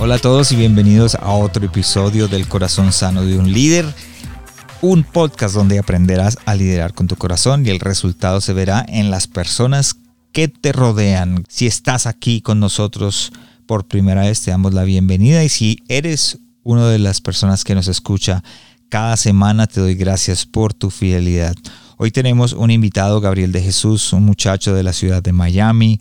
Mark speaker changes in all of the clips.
Speaker 1: Hola a todos y bienvenidos a otro episodio del Corazón Sano de un Líder, un podcast donde aprenderás a liderar con tu corazón y el resultado se verá en las personas que te rodean. Si estás aquí con nosotros por primera vez, te damos la bienvenida y si eres una de las personas que nos escucha cada semana, te doy gracias por tu fidelidad. Hoy tenemos un invitado, Gabriel de Jesús, un muchacho de la ciudad de Miami,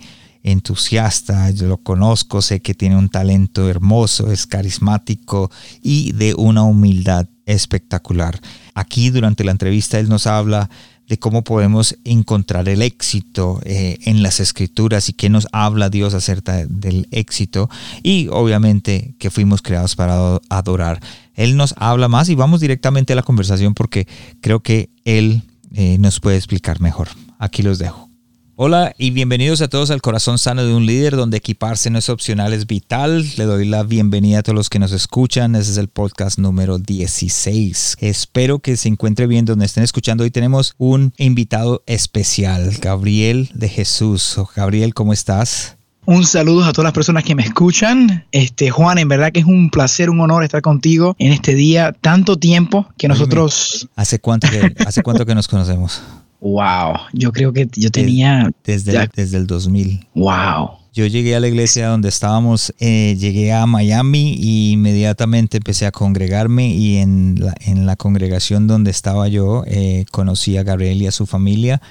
Speaker 1: entusiasta, yo lo conozco, sé que tiene un talento hermoso, es carismático y de una humildad espectacular. Aquí durante la entrevista él nos habla de cómo podemos encontrar el éxito eh, en las escrituras y qué nos habla Dios acerca del éxito y obviamente que fuimos creados para adorar. Él nos habla más y vamos directamente a la conversación porque creo que él eh, nos puede explicar mejor. Aquí los dejo. Hola y bienvenidos a todos al Corazón Sano de un Líder, donde equiparse no es opcional, es vital. Le doy la bienvenida a todos los que nos escuchan. Ese es el podcast número 16. Espero que se encuentre bien donde estén escuchando. Hoy tenemos un invitado especial, Gabriel de Jesús. Gabriel, ¿cómo estás?
Speaker 2: Un saludo a todas las personas que me escuchan. Este, Juan, en verdad que es un placer, un honor estar contigo en este día. Tanto tiempo que nosotros...
Speaker 1: ¿Hace cuánto que, hace cuánto que nos conocemos?
Speaker 2: Wow, yo creo que yo tenía...
Speaker 1: Desde, desde el 2000.
Speaker 2: Wow.
Speaker 1: Yo llegué a la iglesia donde estábamos, eh, llegué a Miami y inmediatamente empecé a congregarme y en la, en la congregación donde estaba yo eh, conocí a Gabriel y a su familia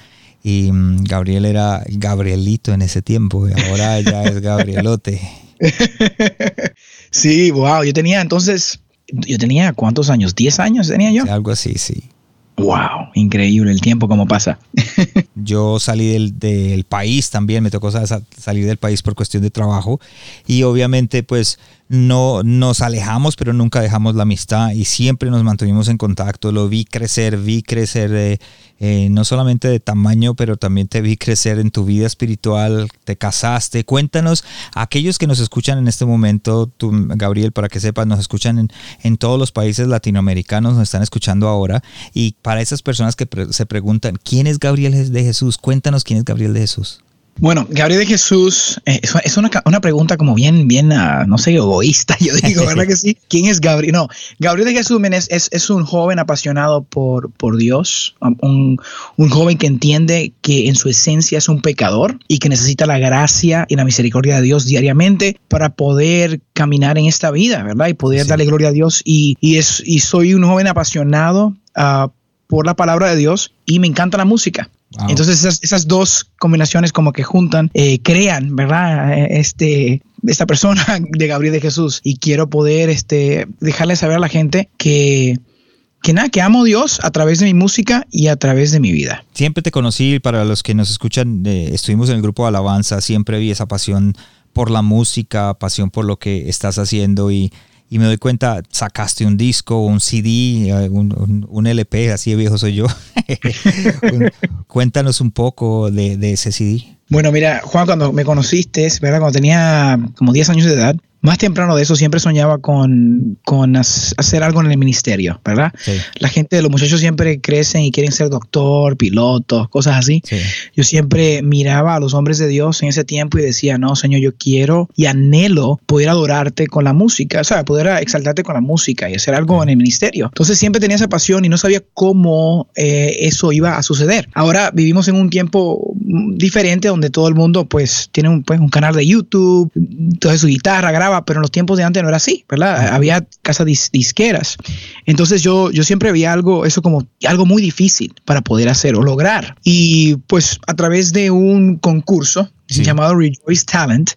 Speaker 1: y mm, Gabriel era Gabrielito en ese tiempo y ahora ya es Gabrielote.
Speaker 2: sí, wow, yo tenía entonces, yo tenía cuántos años, 10 años tenía yo.
Speaker 1: algo así, sí.
Speaker 2: Wow, increíble el tiempo como pasa.
Speaker 1: Yo salí del, del, país también, me tocó salir del país por cuestión de trabajo y obviamente pues no nos alejamos, pero nunca dejamos la amistad y siempre nos mantuvimos en contacto. Lo vi crecer, vi crecer eh, eh, no solamente de tamaño, pero también te vi crecer en tu vida espiritual, te casaste. Cuéntanos, aquellos que nos escuchan en este momento, tú, Gabriel, para que sepas, nos escuchan en, en todos los países latinoamericanos, nos están escuchando ahora. Y para esas personas que se preguntan, ¿quién es Gabriel de Jesús? Cuéntanos quién es Gabriel de Jesús.
Speaker 2: Bueno, Gabriel de Jesús, eh, es una, una, pregunta como bien, bien, uh, no sé, egoísta, yo digo, ¿verdad que sí? ¿Quién es Gabriel? No, Gabriel de Jesús es, es, es un joven apasionado por, por Dios, un, un, joven que entiende que en su esencia es un pecador y que necesita la gracia y la misericordia de Dios diariamente para poder caminar en esta vida, ¿verdad? Y poder darle gloria a Dios. Y, y, es, y soy un joven apasionado uh, por la palabra de Dios y me encanta la música. Entonces esas, dos combinaciones como que juntan, eh, crean, ¿verdad? Eh, este, esta persona de Gabriel de Jesús. Y quiero poder este, dejarle saber a la gente que, que nada, que amo a Dios a través de mi música y a través de mi vida.
Speaker 1: Siempre te conocí, para los que nos escuchan, eh, estuvimos en el grupo de alabanza, siempre vi esa pasión por la música, pasión por lo que estás haciendo y y me doy cuenta, sacaste un disco, un CD, eh, un, LP, así de viejo soy yo. Cuéntanos un poco de, de, ese CD.
Speaker 2: Bueno, mira, Juan, cuando me conociste, ¿verdad? Cuando tenía como 10 años de edad, más temprano de eso siempre soñaba con, con hacer algo en el ministerio, ¿verdad? La gente, los muchachos siempre crecen y quieren ser doctor, piloto, cosas así. Yo siempre miraba a los hombres de Dios en ese tiempo y decía, no, Señor, yo quiero y anhelo poder adorarte con la música, o sea, poder exaltarte con la música y hacer algo en el ministerio. Entonces siempre tenía esa pasión y no sabía cómo eh, eso iba a suceder. Ahora vivimos en un tiempo diferente donde todo el mundo pues tiene un, pues, un canal de YouTube, toda su guitarra, pero en los tiempos de antes no era así, ¿verdad? Había casas disqueras. Entonces yo, yo siempre veía algo, eso como algo muy difícil para poder hacer o lograr. Y pues a través de un concurso llamado Rejoice Talent,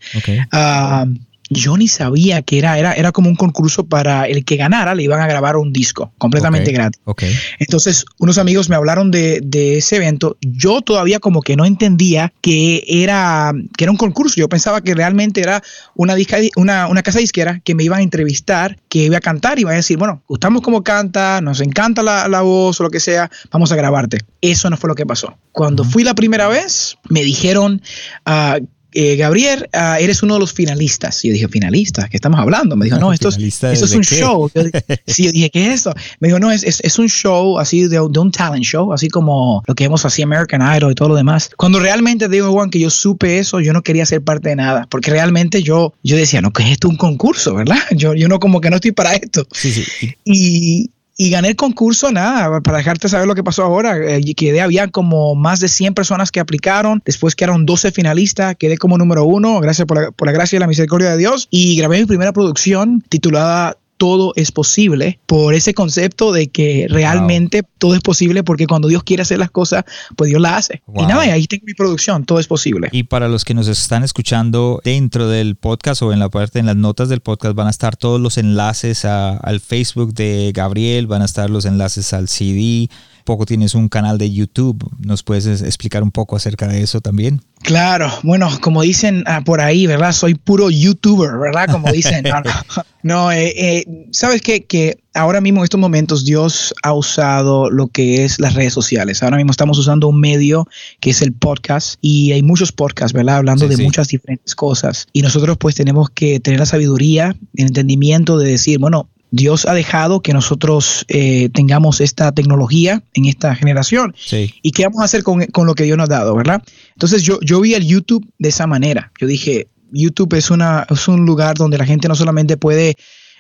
Speaker 2: ah, yo ni sabía que era, era, era como un concurso para el que ganara, le iban a grabar un disco completamente gratis.
Speaker 1: Okay.
Speaker 2: Entonces, unos amigos me hablaron de, de, ese evento. Yo todavía como que no entendía que era, que era un concurso. Yo pensaba que realmente era una, disca, una, una casa disquera que me iban a entrevistar, que iba a cantar y iba a decir, bueno, gustamos cómo canta, nos encanta la, la voz o lo que sea, vamos a grabarte. Eso no fue lo que pasó. Cuando fui la primera vez, me dijeron uh, eh, Gabriel, uh, eres uno de los finalistas. Y yo dije, ¿finalista? ¿Qué estamos hablando? Me dijo, no, esto, es, esto es un qué? show. Yo, sí, yo dije, ¿qué es esto? Me dijo, no, es, es, es un show así de, de, un talent show, así como lo que vemos así American Idol y todo lo demás. Cuando realmente digo, Juan, que yo supe eso, yo no quería ser parte de nada, porque realmente yo, yo decía, no, que es esto un concurso, ¿verdad? Yo, yo no como que no estoy para esto.
Speaker 1: Sí, sí.
Speaker 2: Y, y gané el concurso, nada, para dejarte saber lo que pasó ahora. Eh, quedé, había como más de 100 personas que aplicaron, después quedaron 12 finalistas, quedé como número uno, gracias por la, por la gracia y la misericordia de Dios, y grabé mi primera producción titulada todo es posible por ese concepto de que realmente wow. todo es posible porque cuando Dios quiere hacer las cosas, pues Dios la hace. Wow. Y nada, ahí tengo mi producción, todo es posible.
Speaker 1: Y para los que nos están escuchando dentro del podcast o en la parte, en las notas del podcast, van a estar todos los enlaces a, al Facebook de Gabriel, van a estar los enlaces al CD. Poco tienes un canal de YouTube, ¿nos puedes explicar un poco acerca de eso también?
Speaker 2: Claro, bueno, como dicen ah, por ahí, ¿verdad? Soy puro youtuber, ¿verdad? Como dicen. No, no, no eh, eh, sabes qué? que ahora mismo en estos momentos Dios ha usado lo que es las redes sociales. Ahora mismo estamos usando un medio que es el podcast y hay muchos podcasts, ¿verdad? Hablando sí, de sí. muchas diferentes cosas. Y nosotros pues tenemos que tener la sabiduría, el entendimiento de decir, bueno, Dios ha dejado que nosotros eh, tengamos esta tecnología en esta generación.
Speaker 1: Sí.
Speaker 2: ¿Y qué vamos a hacer con, con, lo que Dios nos ha dado, verdad? Entonces yo, yo vi el YouTube de esa manera. Yo dije, YouTube es, una, es un lugar donde la gente no solamente puede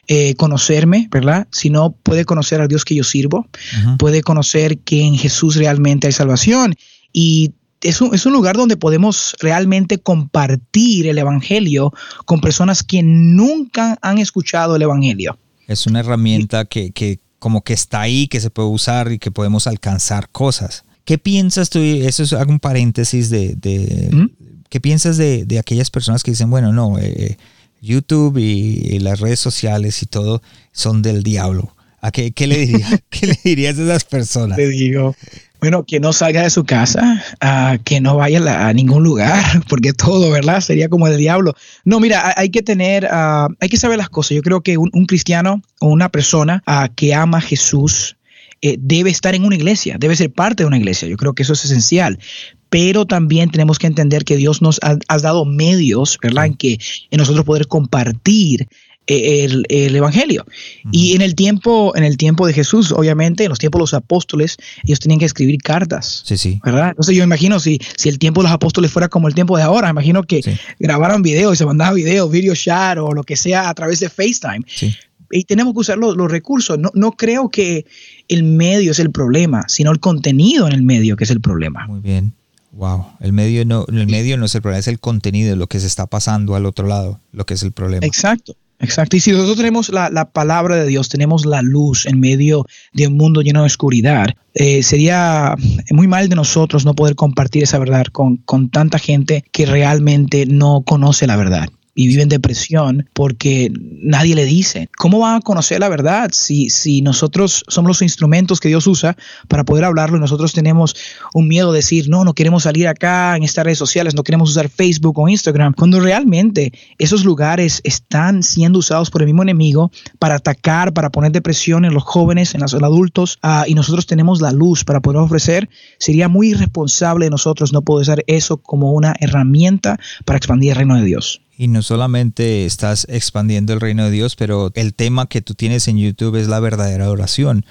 Speaker 2: eh, conocerme, ¿verdad? Sino puede conocer al Dios que yo sirvo, uh -huh. puede conocer que en Jesús realmente hay salvación y es un, es un, lugar donde podemos realmente compartir el Evangelio con personas que nunca han escuchado el Evangelio.
Speaker 1: Es una herramienta que, que como que está ahí, que se puede usar y que podemos alcanzar cosas. ¿Qué piensas tú? Eso es hago un paréntesis de, de ¿Mm? ¿qué piensas de, de, aquellas personas que dicen, bueno, no, eh, YouTube y, y, las redes sociales y todo son del diablo? ¿A qué, qué, le, diría, ¿qué le dirías a esas personas?
Speaker 2: Te digo, bueno, que no salga de su casa, uh, que no vaya a ningún lugar, porque todo, ¿verdad? Sería como el diablo. No, mira, hay que tener, uh, hay que saber las cosas. Yo creo que un, un cristiano o una persona uh, que ama a Jesús eh, debe estar en una iglesia, debe ser parte de una iglesia. Yo creo que eso es esencial. Pero también tenemos que entender que Dios nos ha, ha dado medios, ¿verdad? En que en nosotros poder compartir el, el, evangelio. Uh -huh. Y en el tiempo, en el tiempo de Jesús, obviamente, en los tiempos de los apóstoles, ellos tenían que escribir cartas.
Speaker 1: Sí, sí.
Speaker 2: ¿Verdad? Entonces yo imagino si, si el tiempo de los apóstoles fuera como el tiempo de ahora, imagino que sí. grabaran videos y se mandaban videos, video chat o lo que sea a través de FaceTime.
Speaker 1: Sí.
Speaker 2: Y tenemos que usar los, los recursos. No, no creo que el medio es el problema, sino el contenido en el medio que es el problema.
Speaker 1: Muy bien. Wow, el medio no, el medio no es el problema, es el contenido, lo que se está pasando al otro lado, lo que es el problema.
Speaker 2: Exacto. Exacto. Y si nosotros tenemos la, la, palabra de Dios, tenemos la luz en medio de un mundo lleno de oscuridad, eh, sería muy mal de nosotros no poder compartir esa verdad con, con tanta gente que realmente no conoce la verdad y vive en depresión porque nadie le dice. ¿Cómo van a conocer la verdad si, si nosotros somos los instrumentos que Dios usa para poder hablarlo y nosotros tenemos un miedo de decir, no, no queremos salir acá en estas redes sociales, no queremos usar Facebook o Instagram, cuando realmente esos lugares están siendo usados por el mismo enemigo para atacar, para poner depresión en los jóvenes, en los adultos, uh, y nosotros tenemos la luz para poder ofrecer, sería muy irresponsable de nosotros no poder usar eso como una herramienta para expandir el reino de Dios.
Speaker 1: Y no solamente estás expandiendo el reino de Dios, pero el tema que tú tienes en YouTube es la verdadera adoración.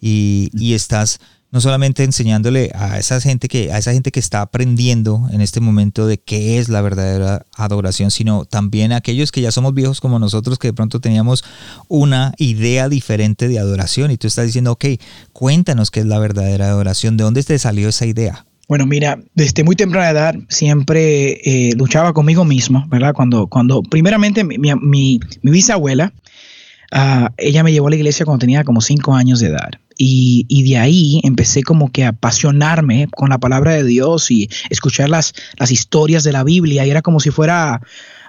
Speaker 1: Y, y estás no solamente enseñándole a esa gente que a esa gente que está aprendiendo en este momento de qué es la verdadera adoración, sino también a aquellos que ya somos viejos como nosotros que de pronto teníamos una idea diferente de adoración y tú estás diciendo, ok, cuéntanos qué es la verdadera adoración, ¿de dónde te salió esa idea?
Speaker 2: Bueno, mira, desde muy temprana edad siempre eh, luchaba conmigo mismo, ¿verdad? Cuando, cuando primeramente mi, mi, mi, bisabuela, uh, ella me llevó a la iglesia cuando tenía como cinco años de edad. Y, y, de ahí empecé como que a apasionarme con la palabra de Dios y escuchar las, las historias de la Biblia. Y era como si fuera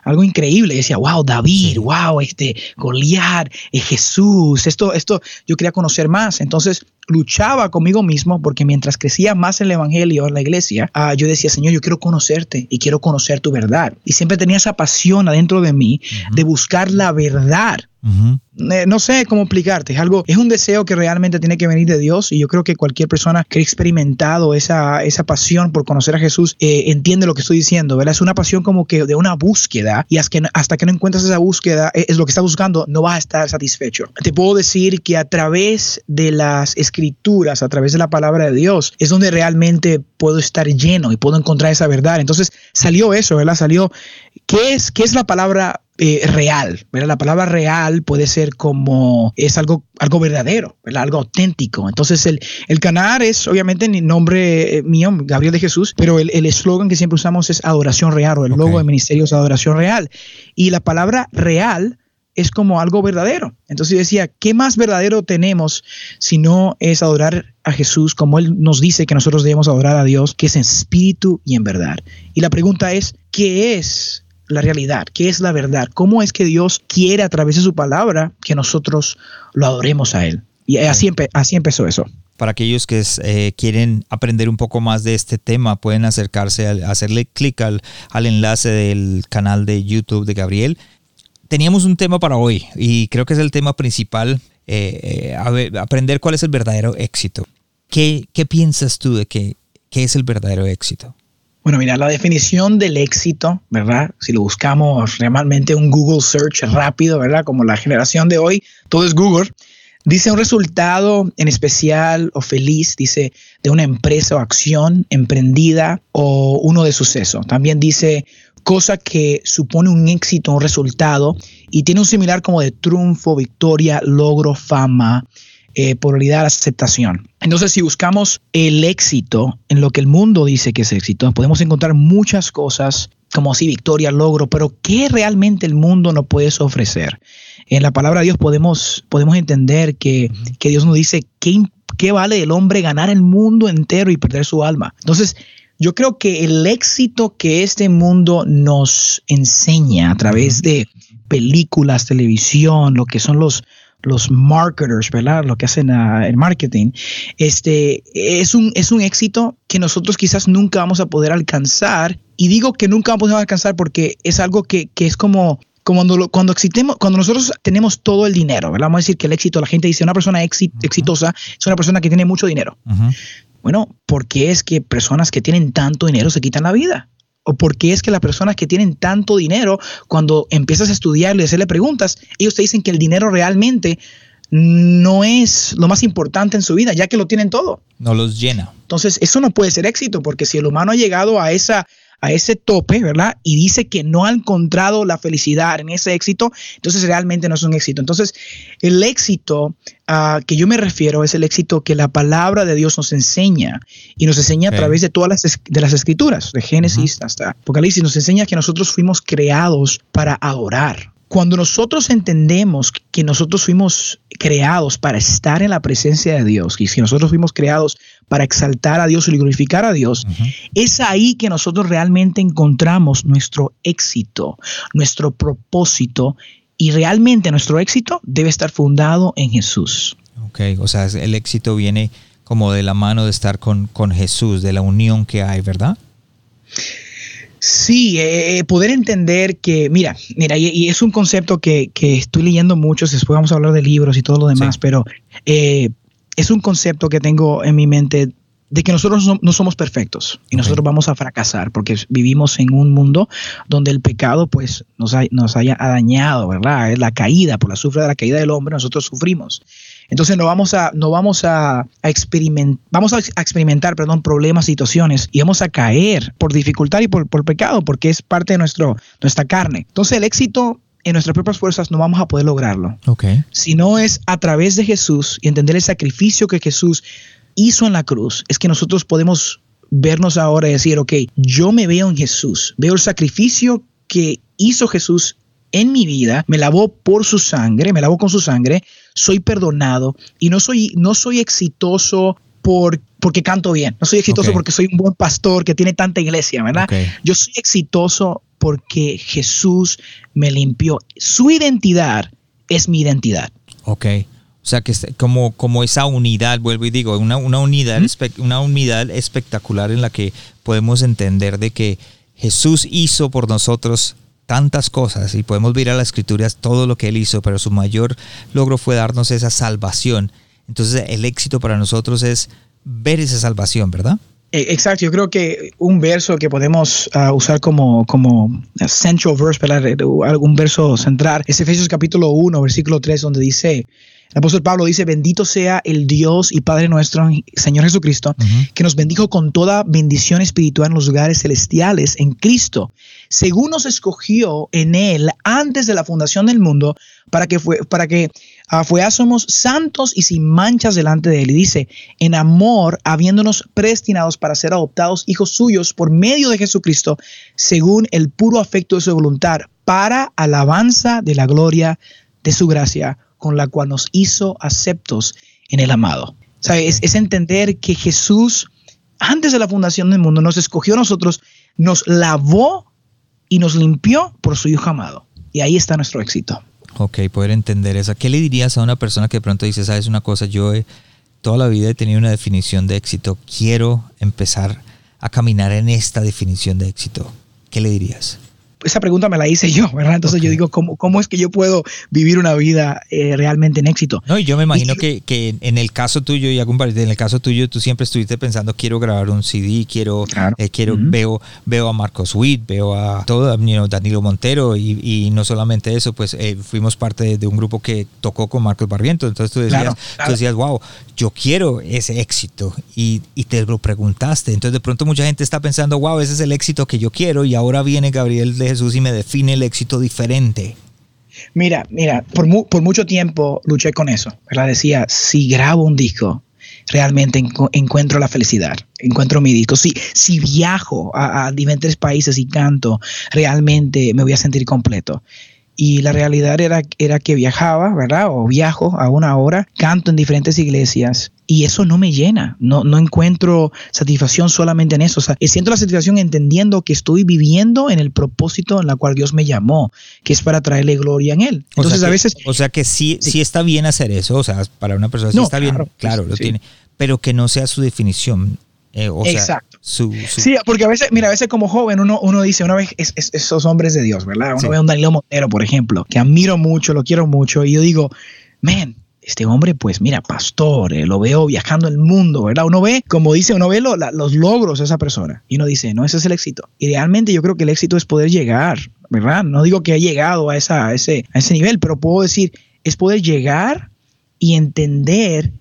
Speaker 2: algo increíble. decía, wow, David, wow, este, Goliat, eh, Jesús, esto, esto, yo quería conocer más. Entonces luchaba conmigo mismo porque mientras crecía más en el Evangelio, en la iglesia, ah, yo decía, Señor, yo quiero conocerte y quiero conocer tu verdad. Y siempre tenía esa pasión adentro de mí de buscar la verdad eh, no sé cómo explicarte, es algo, es un deseo que realmente tiene que venir de Dios y yo creo que cualquier persona que ha experimentado esa, esa pasión por conocer a Jesús eh, entiende lo que estoy diciendo, ¿verdad? Es una pasión como que de una búsqueda y hasta que, hasta que no encuentras esa búsqueda, eh, es lo que estás buscando, no vas a estar satisfecho. Te puedo decir que a través de las escrituras, a través de la palabra de Dios, es donde realmente puedo estar lleno y puedo encontrar esa verdad. Entonces salió eso, ¿verdad? Salió, ¿qué es, qué es la palabra eh, real, ¿verdad? La palabra real puede ser como es algo, algo verdadero, ¿verdad? Algo auténtico. Entonces el, el canal es obviamente mi nombre eh, mío, Gabriel de Jesús, pero el eslogan que siempre usamos es adoración real o el logo del ministerio es adoración real. Y la palabra real es como algo verdadero. Entonces yo decía, ¿qué más verdadero tenemos si no es adorar a Jesús como Él nos dice que nosotros debemos adorar a Dios, que es en espíritu y en verdad? Y la pregunta es, ¿qué es la realidad, qué es la verdad, cómo es que Dios quiere a través de su palabra que nosotros lo adoremos a Él. Y así, así empezó eso.
Speaker 1: Para aquellos que eh, quieren aprender un poco más de este tema, pueden acercarse, a, hacerle clic al, enlace del canal de YouTube de Gabriel. Teníamos un tema para hoy y creo que es el tema principal, eh, eh, aprender cuál es el verdadero éxito. ¿Qué, qué piensas tú de qué, qué es el verdadero éxito?
Speaker 2: Bueno, mira, la definición del éxito, ¿verdad? Si lo buscamos realmente un Google search rápido, ¿verdad? Como la generación de hoy, todo es Google. Dice un resultado en especial o feliz, dice, de una empresa o acción emprendida o uno de suceso. También dice cosa que supone un éxito, un resultado, y tiene un similar como de triunfo, victoria, logro, fama, eh, la aceptación. Entonces, si buscamos el éxito en lo que el mundo dice que es éxito, podemos encontrar muchas cosas como así victoria, logro, pero ¿qué realmente el mundo nos puede ofrecer? En la palabra de Dios podemos, podemos entender que, que Dios nos dice ¿qué, qué vale el hombre ganar el mundo entero y perder su alma. Entonces, yo creo que el éxito que este mundo nos enseña a través de películas, televisión, lo que son los, los marketers, ¿verdad? Lo que hacen uh, el marketing, este, es un, es un éxito que nosotros quizás nunca vamos a poder alcanzar. Y digo que nunca vamos a alcanzar porque es algo que, que es como, cuando, cuando, existemos, cuando nosotros tenemos todo el dinero, ¿verdad? Vamos a decir que el éxito, la gente dice, una persona exitosa es una persona que tiene mucho dinero. Bueno, ¿por qué es que personas que tienen tanto dinero se quitan la vida? o por qué es que las personas que tienen tanto dinero, cuando empiezas a estudiarle y hacerle preguntas, ellos te dicen que el dinero realmente no es lo más importante en su vida, ya que lo tienen todo.
Speaker 1: No los llena.
Speaker 2: Entonces, eso no puede ser éxito, porque si el humano ha llegado a esa a ese tope, ¿verdad? Y dice que no ha encontrado la felicidad en ese éxito, entonces realmente no es un éxito. Entonces, el éxito a que yo me refiero es el éxito que la palabra de Dios nos enseña y nos enseña a través de todas las, de las escrituras, de Génesis hasta Apocalipsis, nos enseña que nosotros fuimos creados para adorar. Cuando nosotros entendemos que nosotros fuimos creados para estar en la presencia de Dios, y que nosotros fuimos creados para exaltar a Dios y glorificar a Dios, es ahí que nosotros realmente encontramos nuestro éxito, nuestro propósito, y realmente nuestro éxito debe estar fundado en Jesús.
Speaker 1: Ok, o sea, el éxito viene como de la mano de estar con, con Jesús, de la unión que hay, ¿verdad?
Speaker 2: Sí, eh, eh, poder entender que, mira, mira, y, es un concepto que, estoy leyendo mucho, después vamos a hablar de libros y todo lo demás, pero eh, es un concepto que tengo en mi mente de que nosotros no, somos perfectos y nosotros vamos a fracasar porque vivimos en un mundo donde el pecado pues nos, nos haya dañado, ¿verdad? Es la caída, por la sufra de la caída del hombre, nosotros sufrimos. Entonces no vamos a, no vamos a, experimentar, vamos a, experimentar, perdón, problemas, situaciones y vamos a caer por dificultad y por, pecado, porque es parte de nuestro, nuestra carne. Entonces el éxito en nuestras propias fuerzas no vamos a poder lograrlo.
Speaker 1: Okay.
Speaker 2: Si no es a través de Jesús y entender el sacrificio que Jesús hizo en la cruz, es que nosotros podemos vernos ahora y decir, ok, yo me veo en Jesús, veo el sacrificio que hizo Jesús en mi vida, me lavó por su sangre, me lavó con su sangre, soy perdonado y no soy, no soy exitoso por, porque canto bien. No soy exitoso porque soy un buen pastor que tiene tanta iglesia, ¿verdad? Yo soy exitoso porque Jesús me limpió. Su identidad es mi identidad.
Speaker 1: Ok. O sea, que como, como esa unidad, vuelvo y digo, una, una unidad, una unidad espectacular en la que podemos entender de que Jesús hizo por nosotros tantas cosas y podemos ver a las escrituras todo lo que él hizo, pero su mayor logro fue darnos esa salvación. Entonces el éxito para nosotros es ver esa salvación, ¿verdad?
Speaker 2: E, exacto, yo creo que un verso que podemos ah, usar como, como central verse, algún verso central, es Efesios capítulo 1, versículo 3, donde dice, el apóstol Pablo dice, bendito sea el Dios y Padre nuestro, Señor Jesucristo, que nos bendijo con toda bendición espiritual en los lugares celestiales en Cristo, según nos escogió en Él antes de la fundación del mundo, para que, fue, para que uh, somos santos y sin manchas delante de Él. Y dice, en amor, habiéndonos predestinados para ser adoptados hijos suyos por medio de Jesucristo, según el puro afecto de su voluntad, para alabanza de la gloria de su gracia con la cual nos hizo aceptos en el amado. Es, es, entender que Jesús, antes de la fundación del mundo, nos escogió a nosotros, nos lavó y nos limpió por su Hijo amado. Y ahí está nuestro éxito.
Speaker 1: Ok, poder entender eso. ¿Qué le dirías a una persona que de pronto dice, sabes una cosa, yo he, toda la vida he tenido una definición de éxito, quiero empezar a caminar en esta definición de éxito? ¿Qué le dirías?
Speaker 2: Esa pregunta me la hice yo, ¿verdad? Entonces yo digo, ¿cómo, ¿cómo es que yo puedo vivir una vida eh, realmente en éxito?
Speaker 1: No, y yo me imagino que, que, en el caso tuyo, y algún en el caso tuyo, tú siempre estuviste pensando, quiero grabar un CD, quiero, eh, quiero veo, veo a Marcos Witt, veo a todo, you Danilo Montero, y, y, no solamente eso, pues eh, fuimos parte de, un grupo que tocó con Marcos Barriento, entonces tú decías, Tú decías wow, yo quiero ese éxito, y, y te lo preguntaste, entonces de pronto mucha gente está pensando, wow, ese es el éxito que yo quiero, y ahora viene Gabriel de Jesús y me define el éxito diferente?
Speaker 2: Mira, mira, por, por mucho tiempo luché con eso. Decía, si grabo un disco, realmente encuentro la felicidad, encuentro mi disco. Si, si viajo a, diferentes países y canto, realmente me voy a sentir completo. Y la realidad era, era que viajaba, ¿verdad? O viajo a una hora, canto en diferentes iglesias y eso no me llena, no, no encuentro satisfacción solamente en eso. O sea, siento la satisfacción entendiendo que estoy viviendo en el propósito en la cual Dios me llamó, que es para traerle gloria en Él.
Speaker 1: Entonces
Speaker 2: a
Speaker 1: veces... O sea que sí, sí, está bien hacer eso, o sea, para una persona sí está bien, claro, lo tiene, pero que no sea su definición. Eh, Exacto.
Speaker 2: Sí, porque a veces, mira, a veces como joven uno, uno dice, una vez esos hombres de Dios, ¿verdad? Uno ve a un Danilo Montero, por ejemplo, que admiro mucho, lo quiero mucho, y yo digo, man, este hombre, pues mira, pastor, eh, lo veo viajando el mundo, ¿verdad? Uno ve, como dice, uno ve los logros de esa persona y uno dice, no, ese es el éxito. Y realmente yo creo que el éxito es poder llegar, ¿verdad? No digo que ha llegado a, esa, ese, a ese nivel, pero puedo decir, es poder llegar y entender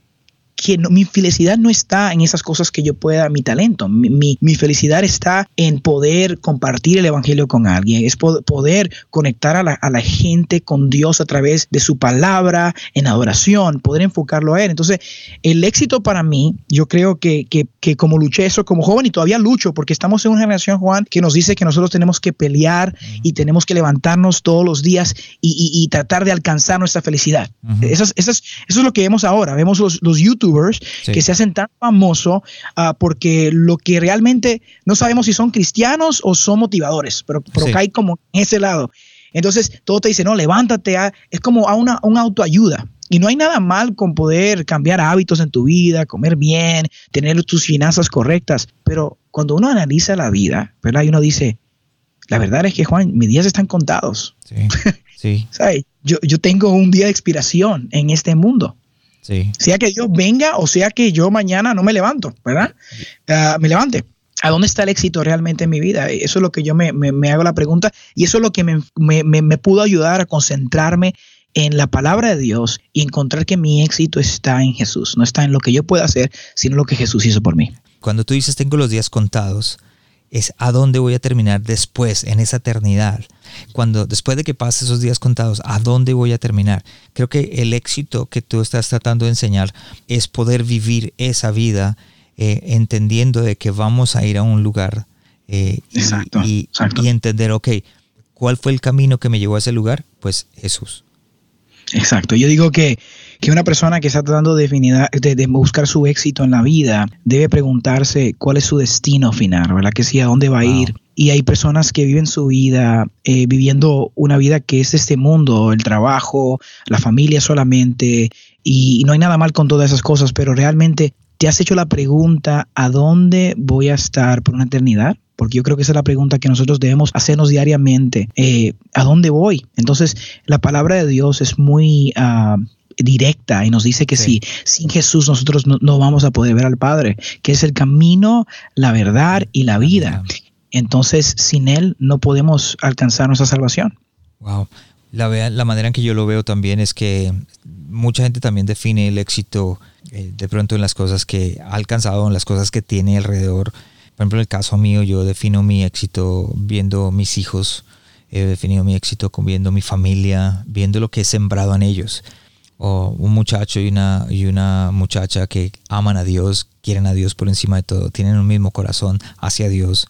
Speaker 2: que mi felicidad no está en esas cosas que yo pueda, mi talento. Mi, felicidad está en poder compartir el Evangelio con alguien, es poder conectar a la, gente con Dios a través de su palabra, en adoración, poder enfocarlo a Él. Entonces, el éxito para mí, yo creo que, que, como luché eso como joven y todavía lucho, porque estamos en una generación, Juan, que nos dice que nosotros tenemos que pelear y tenemos que levantarnos todos los días y, tratar de alcanzar nuestra felicidad. eso, es, eso, es, lo que vemos ahora. Vemos los, los YouTube que se hacen tan famosos ah, porque lo que realmente no sabemos si son cristianos o son motivadores, pero, pero cae como en ese lado. Entonces todo te dice, no, levántate, ah, es como a una, autoayuda. Y no hay nada mal con poder cambiar hábitos en tu vida, comer bien, tener tus finanzas correctas, pero cuando uno analiza la vida, ¿verdad? Y uno dice, la verdad es que Juan, mis días están contados. Sí, sí. Yo, yo tengo un día de expiración en este mundo. Sea que Dios venga o sea que yo mañana no me levanto, ¿verdad? Ah, me levante. ¿A dónde está el éxito realmente en mi vida? Eso es lo que yo me, hago la pregunta y eso es lo que me, me, pudo ayudar a concentrarme en la palabra de Dios y encontrar que mi éxito está en Jesús, no está en lo que yo pueda hacer, sino lo que Jesús hizo por mí.
Speaker 1: Cuando tú dices tengo los días contados, es a dónde voy a terminar después, en esa eternidad. Cuando después de que pase esos días contados, ¿a dónde voy a terminar? Creo que el éxito que tú estás tratando de enseñar es poder vivir esa vida eh, entendiendo de que vamos a ir a un lugar eh, y, y entender, ok, ¿cuál fue el camino que me llevó a ese lugar? Pues Jesús.
Speaker 2: Exacto. Yo digo que, una persona que está tratando de, de, buscar su éxito en la vida debe preguntarse cuál es su destino final, ¿verdad? Que sí, a dónde va a ir. Y hay personas que viven su vida eh, viviendo una vida que es este mundo, el trabajo, la familia solamente, y no hay nada mal con todas esas cosas, pero realmente te has hecho la pregunta, ¿a dónde voy a estar por una eternidad? porque yo creo que esa es la pregunta que nosotros debemos hacernos diariamente. Eh, ¿A dónde voy? Entonces, la palabra de Dios es muy... Ah, directa y nos dice que sí. sin Jesús nosotros no, vamos a poder ver al Padre, que es el camino, la verdad y la vida. Entonces, sin Él no podemos alcanzar nuestra salvación.
Speaker 1: Wow. La, la manera en que yo lo veo también es que mucha gente también define el éxito eh, de pronto en las cosas que ha alcanzado, en las cosas que tiene alrededor por ejemplo, en el caso mío, yo defino mi éxito viendo mis hijos, he definido mi éxito con viendo mi familia, viendo lo que he sembrado en ellos. O un muchacho y una, y una muchacha que aman a Dios, quieren a Dios por encima de todo, tienen un mismo corazón hacia Dios.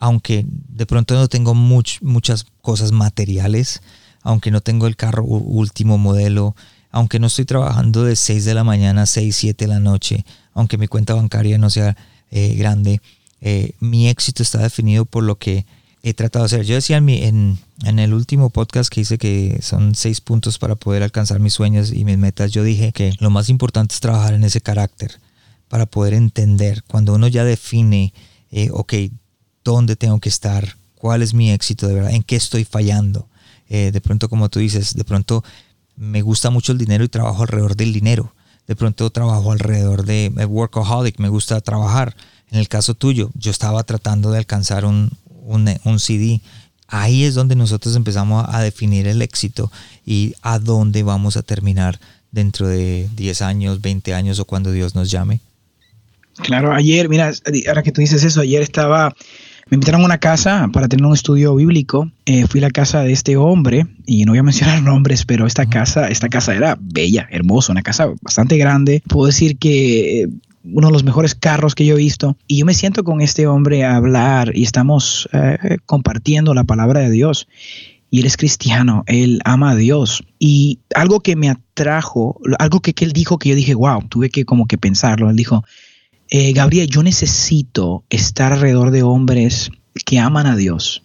Speaker 1: Aunque de pronto no tengo muchas cosas materiales, aunque no tengo el carro último modelo, aunque no estoy trabajando de 6 de la mañana a 6, 7 de la noche, aunque mi cuenta bancaria no sea eh, grande, eh, mi éxito está definido por lo que he tratado de hacer. Yo decía en, mi, en, el último podcast que hice que son seis puntos para poder alcanzar mis sueños y mis metas, yo dije que lo más importante es trabajar en ese carácter para poder entender cuando uno ya define, eh, ok, dónde tengo que estar, cuál es mi éxito de verdad, en qué estoy fallando. Eh, de pronto, como tú dices, de pronto me gusta mucho el dinero y trabajo alrededor del dinero. De pronto trabajo alrededor de workaholic, me gusta trabajar en el caso tuyo, yo estaba tratando de alcanzar un, un, CD. Ahí es donde nosotros empezamos a definir el éxito y a dónde vamos a terminar dentro de 10 años, 20 años o cuando Dios nos llame.
Speaker 2: Claro, ayer, mira, ahora que tú dices eso, ayer estaba, me invitaron a una casa para tener un estudio bíblico. Eh, fui a la casa de este hombre, y no voy a mencionar nombres, pero esta casa, esta casa era bella, hermosa, una casa bastante grande. Puedo decir que uno de los mejores carros que yo he visto. Y yo me siento con este hombre a hablar y estamos eh, compartiendo la palabra de Dios. Y él es cristiano, él ama a Dios. Y algo que me atrajo, algo que, él dijo que yo dije, wow, tuve que como que pensarlo. Él dijo, eh, Gabriel, yo necesito estar alrededor de hombres que aman a Dios.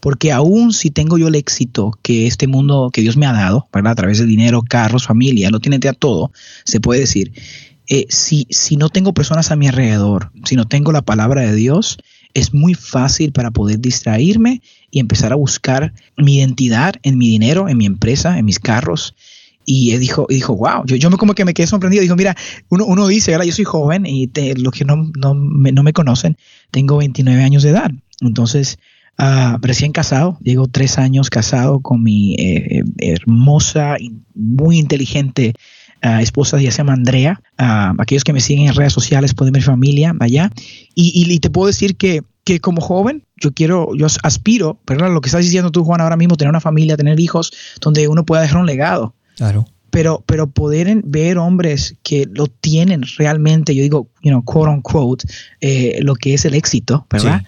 Speaker 2: Porque aún si tengo yo el éxito que este mundo, que Dios me ha dado, ¿verdad? A través de dinero, carros, familia, lo tiene a todo, se puede decir. Eh, si, si no tengo personas a mi alrededor, si no tengo la palabra de Dios, es muy fácil para poder distraerme y empezar a buscar mi identidad en mi dinero, en mi empresa, en mis carros. Y él dijo, dijo wow, yo, yo me como que me quedé sorprendido. Dijo, mira, uno, uno dice, yo soy joven y los que no, no, me, no, me, conocen, tengo 29 años de edad. Entonces, uh, recién casado, llevo tres años casado con mi eh, hermosa y muy inteligente esposa ya se llama Andrea. aquellos que me siguen en redes sociales pueden ver familia allá. Y, te puedo decir que, que, como joven, yo quiero, yo aspiro, ¿verdad? Lo que estás diciendo tú, Juan, ahora mismo, tener una familia, tener hijos, donde uno pueda dejar un legado.
Speaker 1: Claro.
Speaker 2: Pero, pero poder ver hombres que lo tienen realmente, yo digo, you know, quote unquote, eh, lo que es el éxito, ¿verdad?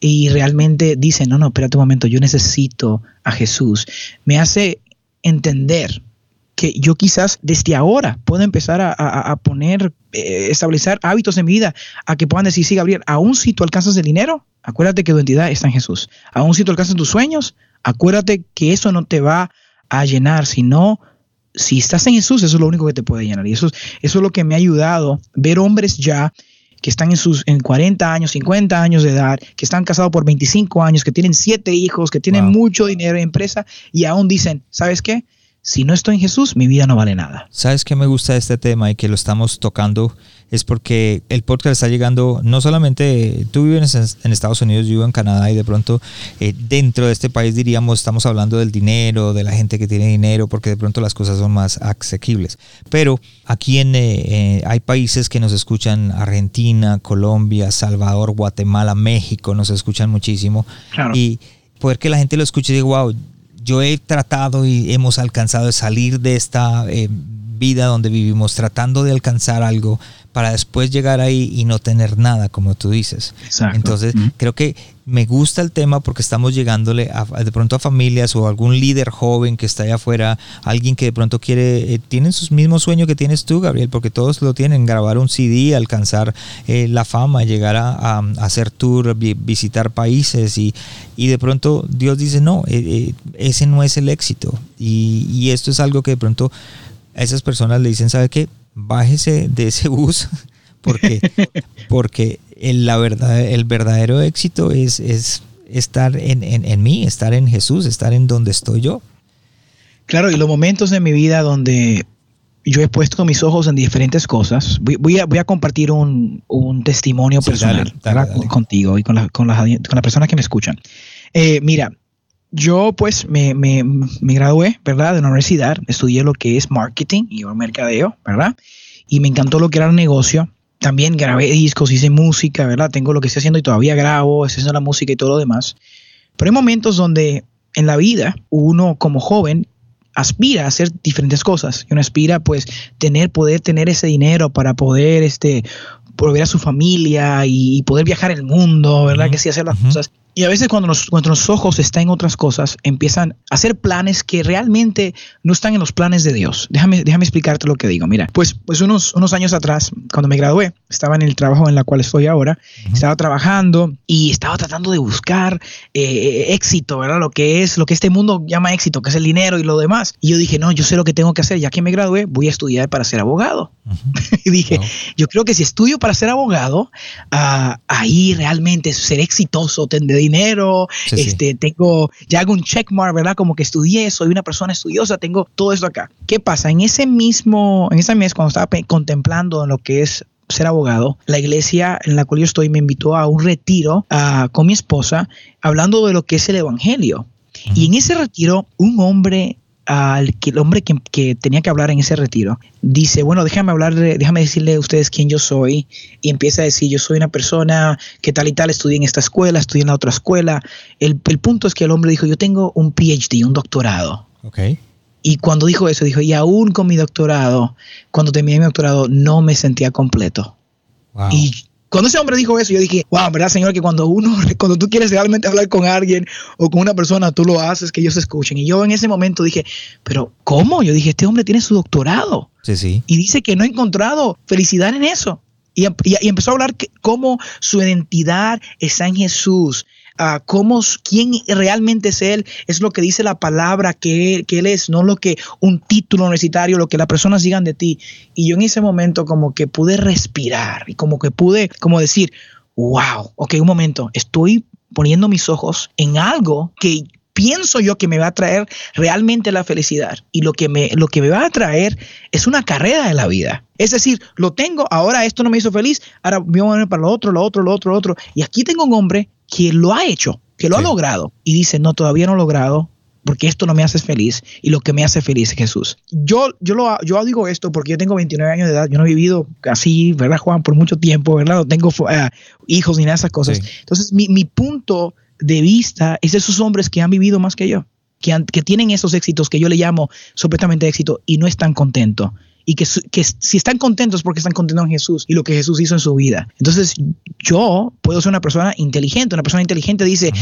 Speaker 2: Y realmente dicen, no, no, espérate un momento, yo necesito a Jesús. Me hace entender que yo quizás desde ahora puedo empezar a, poner, eh, establecer hábitos en mi vida, a que puedan decir, sí, Gabriel, aún si tú alcanzas el dinero, acuérdate que tu identidad está en Jesús. Aún si tú alcanzas tus sueños, acuérdate que eso no te va a llenar, sino si estás en Jesús, eso es lo único que te puede llenar. Y eso, eso es lo que me ha ayudado, ver hombres ya que están en sus en 40 años, 50 años de edad, que están casados por 25 años, que tienen siete hijos, que tienen mucho dinero en empresa y aún dicen, ¿sabes qué? Si no estoy en Jesús, mi vida no vale nada.
Speaker 1: ¿Sabes qué me gusta de este tema y que lo estamos tocando? Es porque el podcast está llegando, no solamente tú vives en, Estados Unidos, yo vivo en Canadá y de pronto eh, dentro de este país diríamos, estamos hablando del dinero, de la gente que tiene dinero, porque de pronto las cosas son más asequibles. Pero aquí en, eh, eh, hay países que nos escuchan, Argentina, Colombia, Salvador, Guatemala, México, nos escuchan muchísimo. Y poder que la gente lo escuche y diga, wow, yo he tratado y hemos alcanzado de salir de esta eh, vida donde vivimos tratando de alcanzar algo para después llegar ahí y no tener nada, como tú dices. Exacto. Entonces, creo que me gusta el tema porque estamos llegándole de pronto a familias o algún líder joven que está allá afuera, alguien que de pronto quiere, eh, tienen sus mismos sueños que tienes tú, Gabriel, porque todos lo tienen, grabar un CD, alcanzar eh, la fama, llegar a, hacer tour, visitar países y, y, de pronto Dios dice, no, eh, ese no es el éxito. Y, y esto es algo que de pronto a esas personas le dicen, ¿sabe qué? Bájese de ese bus porque, porque el, la verdad, el verdadero éxito es, es estar en, en, mí, estar en Jesús, estar en donde estoy yo.
Speaker 2: Claro, y los momentos de mi vida donde yo he puesto mis ojos en diferentes cosas. Voy, a, voy a, compartir un, un testimonio personal contigo y con, la, con, las, con las personas que me escuchan. Eh, mira, yo pues me, me, me, gradué, ¿verdad? De la universidad, estudié lo que es marketing y mercadeo, ¿verdad? Y me encantó lo que era el negocio. También grabé discos, hice música, ¿verdad? Tengo lo que estoy haciendo y todavía grabo, estoy haciendo la música y todo lo demás. Pero hay momentos donde en la vida uno como joven aspira a hacer diferentes cosas. Y uno aspira pues tener, poder tener ese dinero para poder este, volver a su familia y, poder viajar el mundo, ¿verdad? Que sí, hacer las cosas. Y a veces cuando nuestros ojos están en otras cosas, empiezan a hacer planes que realmente no están en los planes de Dios. Déjame, déjame explicarte lo que digo. Mira, pues, pues unos, unos años atrás, cuando me gradué, estaba en el trabajo en el cual estoy ahora, estaba trabajando y estaba tratando de buscar eh, éxito, ¿verdad? Lo que es, lo que este mundo llama éxito, que es el dinero y lo demás. Y yo dije, no, yo sé lo que tengo que hacer, ya que me gradué, voy a estudiar para ser abogado. y dije, yo creo que si estudio para ser abogado, uh, ahí realmente ser exitoso, tener dinero, este, tengo, ya hago un checkmark, ¿verdad? Como que estudié, soy una persona estudiosa, tengo todo eso acá. ¿Qué pasa? En ese mismo, en ese mes, cuando estaba contemplando lo que es ser abogado, la iglesia en la cual yo estoy me invitó a un retiro uh, con mi esposa hablando de lo que es el evangelio. Y en ese retiro, un hombre al que el hombre que, tenía que hablar en ese retiro dice, bueno, déjame hablar, déjame decirle a ustedes quién yo soy y empieza a decir, yo soy una persona que tal y tal, estudié en esta escuela, estudié en la otra escuela. El, punto es que el hombre dijo, yo tengo un PhD, un doctorado.
Speaker 1: Okay.
Speaker 2: Y cuando dijo eso, dijo, y aún con mi doctorado, cuando terminé mi doctorado, no me sentía completo. Y cuando ese hombre dijo eso, yo dije, wow, ¿verdad, Señor? Que cuando uno, cuando tú quieres realmente hablar con alguien o con una persona, tú lo haces, que ellos escuchen. Y yo en ese momento dije, pero ¿cómo? Yo dije, este hombre tiene su doctorado.
Speaker 1: Sí, sí.
Speaker 2: Y dice que no ha encontrado felicidad en eso. Y, y empezó a hablar que, cómo su identidad está en Jesús, cómo, quién realmente es Él, es lo que dice la palabra que él es, no lo que un título universitario, lo que las personas digan de ti. Y yo en ese momento como que pude respirar y como que pude como decir, wow, ok, un momento, estoy poniendo mis ojos en algo que pienso yo que me va a traer realmente la felicidad. Y lo que me, lo que me va a traer es una carrera de la vida. Es decir, lo tengo, ahora esto no me hizo feliz, ahora voy a poner para lo otro, lo otro, lo otro, lo otro. Y aquí tengo un hombre que lo ha hecho, que lo ha logrado. Y dice, no, todavía no he logrado, porque esto no me hace feliz y lo que me hace feliz es Jesús. Yo, yo, lo, yo digo esto porque yo tengo 29 años de edad, yo no he vivido así, ¿verdad, Juan? Por mucho tiempo, ¿verdad? No tengo eh, hijos ni nada de esas cosas. Entonces, mi, mi, punto de vista es de esos hombres que han vivido más que yo, que, que tienen esos éxitos que yo le llamo supuestamente éxito y no están contentos y que, que, si están contentos porque están contentos en Jesús y lo que Jesús hizo en su vida. Entonces yo puedo ser una persona inteligente, una persona inteligente dice,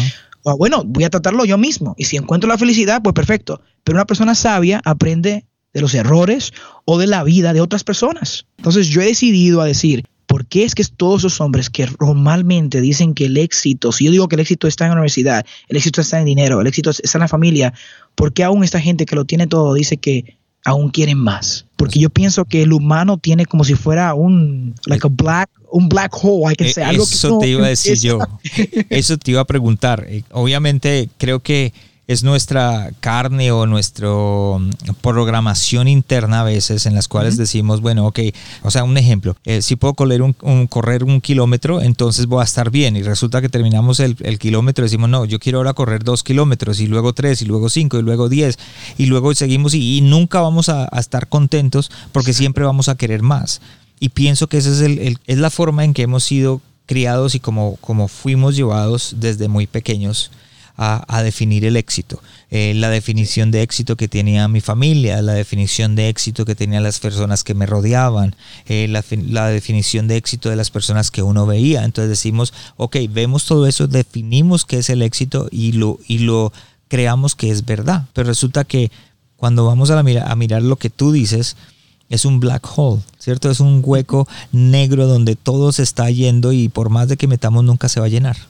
Speaker 2: ah, bueno, voy a tratarlo yo mismo y si encuentro la felicidad, pues perfecto, pero una persona sabia aprende de los errores o de la vida de otras personas. Entonces yo he decidido a decir, ¿por qué es que todos esos hombres que normalmente dicen que el éxito, si yo digo que el éxito está en la universidad, el éxito está en dinero, el éxito está en la familia, ¿por qué aún esta gente que lo tiene todo dice que aún quieren más? Porque yo pienso que el humano tiene como si fuera un like a black un black hole, hay que
Speaker 1: e,
Speaker 2: ser algo
Speaker 1: Eso te iba a decir yo. Eso te iba a preguntar. Eh, obviamente creo que es nuestra carne o nuestra mm, programación interna a veces en las cuales decimos, bueno, ok, o sea, un ejemplo, eh, si puedo correr un, correr un kilómetro, entonces voy a estar bien. Y resulta que terminamos el, kilómetro y decimos, no, yo quiero ahora correr dos kilómetros y luego tres y luego cinco y luego diez y luego seguimos y, nunca vamos a, estar contentos porque siempre vamos a querer más. Y pienso que esa es, el, es la forma en que hemos sido criados y como, como fuimos llevados desde muy pequeños a, definir el éxito. Eh, la definición de éxito que tenía mi familia, la definición de éxito que tenían las personas que me rodeaban, eh, la, la, definición de éxito de las personas que uno veía. Entonces decimos, ok, vemos todo eso, definimos qué es el éxito y lo, y lo creamos que es verdad. Pero resulta que cuando vamos a, a mirar lo que tú dices, es un black hole, ¿cierto? Es un hueco negro donde todo se está yendo y por más de que metamos nunca se va a llenar.